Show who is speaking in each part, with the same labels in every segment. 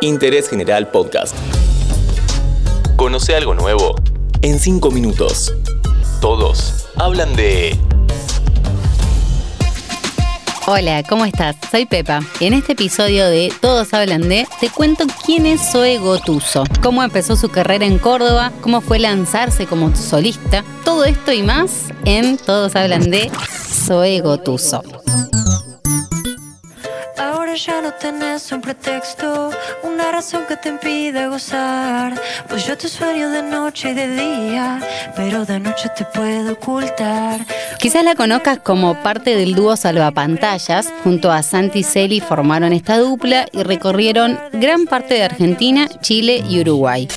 Speaker 1: Interés General Podcast. Conoce algo nuevo en 5 minutos. Todos hablan de...
Speaker 2: Hola, ¿cómo estás? Soy Pepa. En este episodio de Todos hablan de, te cuento quién es Zoe Gotuso, cómo empezó su carrera en Córdoba, cómo fue lanzarse como solista, todo esto y más en Todos hablan de Zoe Gotuso
Speaker 3: ya no tenés un pretexto, una razón que te impide gozar. Pues yo te sueño de noche y de día, pero de noche te puedo ocultar.
Speaker 2: Quizás la conozcas como parte del dúo Salvapantallas. Junto a Santi Celi formaron esta dupla y recorrieron gran parte de Argentina, Chile y Uruguay.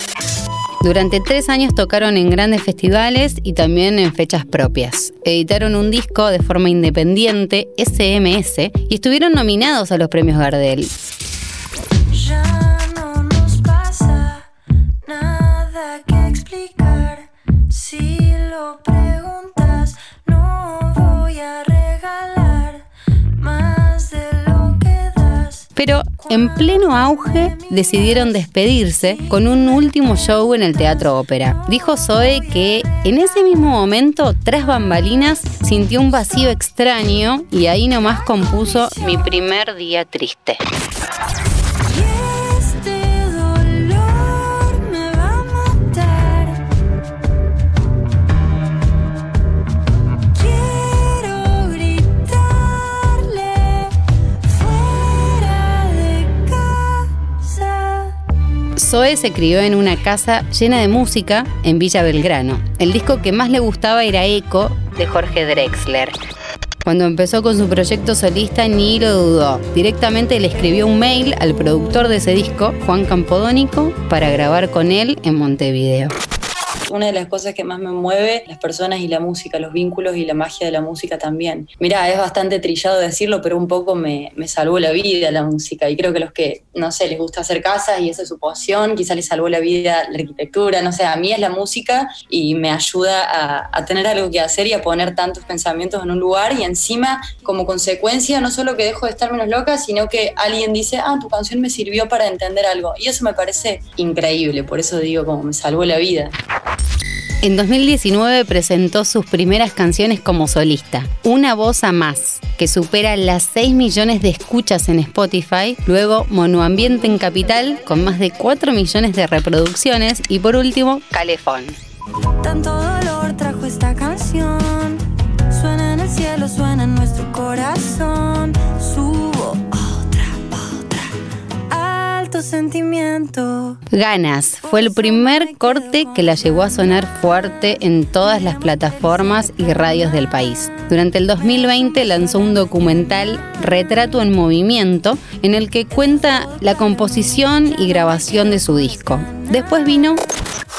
Speaker 2: Durante tres años tocaron en grandes festivales y también en fechas propias. Editaron un disco de forma independiente, SMS, y estuvieron nominados a los premios Gardel.
Speaker 3: Ya no nos pasa nada que explicar. Si lo preguntas, no voy a regalar más de lo que das.
Speaker 2: Pero en pleno auge decidieron despedirse con un último show en el Teatro Ópera. Dijo Zoe que en ese mismo momento, tras bambalinas, sintió un vacío extraño y ahí nomás compuso Mi primer día triste. Zoe se crió en una casa llena de música en Villa Belgrano. El disco que más le gustaba era Eco de Jorge Drexler. Cuando empezó con su proyecto solista ni lo dudó. Directamente le escribió un mail al productor de ese disco, Juan Campodónico, para grabar con él en Montevideo.
Speaker 4: Una de las cosas que más me mueve, las personas y la música, los vínculos y la magia de la música también. Mirá, es bastante trillado decirlo, pero un poco me, me salvó la vida la música. Y creo que los que, no sé, les gusta hacer casas y esa es su pasión, quizá les salvó la vida la arquitectura, no sé, a mí es la música y me ayuda a, a tener algo que hacer y a poner tantos pensamientos en un lugar y encima, como consecuencia, no solo que dejo de estar menos loca, sino que alguien dice, ah, tu canción me sirvió para entender algo. Y eso me parece increíble, por eso digo, como me salvó la vida.
Speaker 2: En 2019 presentó sus primeras canciones como solista, Una voz a más, que supera las 6 millones de escuchas en Spotify, luego Monoambiente en Capital, con más de 4 millones de reproducciones, y por último, Calefón.
Speaker 3: Tanto dolor trajo esta canción. Suena en el cielo, suena en nuestro corazón. Subo otra, sentimiento.
Speaker 2: Ganas fue el primer corte que la llevó a sonar fuerte en todas las plataformas y radios del país. Durante el 2020 lanzó un documental Retrato en Movimiento en el que cuenta la composición y grabación de su disco. Después vino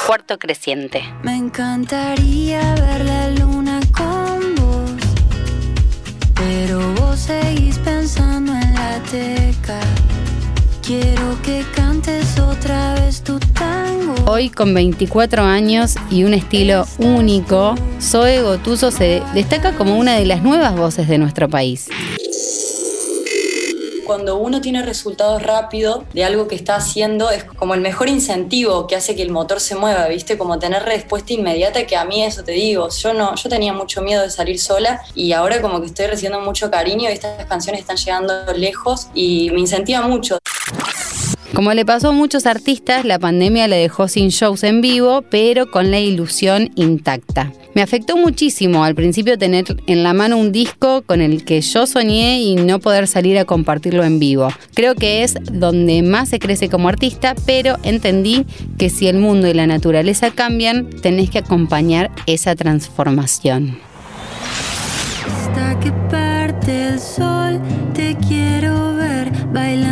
Speaker 2: Cuarto Creciente.
Speaker 3: Me encantaría ver la luna con vos. Pero vos seguís pensando en la teca. Quiero que cantes otra vez tu tango.
Speaker 2: Hoy con 24 años y un estilo único, Zoe Gotuso se destaca como una de las nuevas voces de nuestro país.
Speaker 4: cuando uno tiene resultados rápidos de algo que está haciendo, es como el mejor incentivo que hace que el motor se mueva, ¿viste? Como tener respuesta inmediata, que a mí eso te digo, yo no, yo tenía mucho miedo de salir sola y ahora como que estoy recibiendo mucho cariño y estas canciones están llegando lejos y me incentiva mucho.
Speaker 2: Como le pasó a muchos artistas, la pandemia le dejó sin shows en vivo, pero con la ilusión intacta. Me afectó muchísimo al principio tener en la mano un disco con el que yo soñé y no poder salir a compartirlo en vivo. Creo que es donde más se crece como artista, pero entendí que si el mundo y la naturaleza cambian, tenés que acompañar esa transformación.
Speaker 3: Hasta que parte el sol, te quiero ver bailando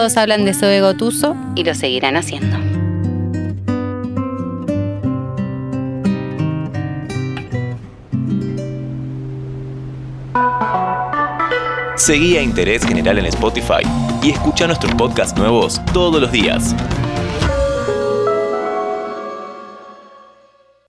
Speaker 2: Todos hablan de Zoe Gotuso y lo seguirán haciendo.
Speaker 1: Seguí a Interés General en Spotify y escucha nuestros podcasts nuevos todos los días.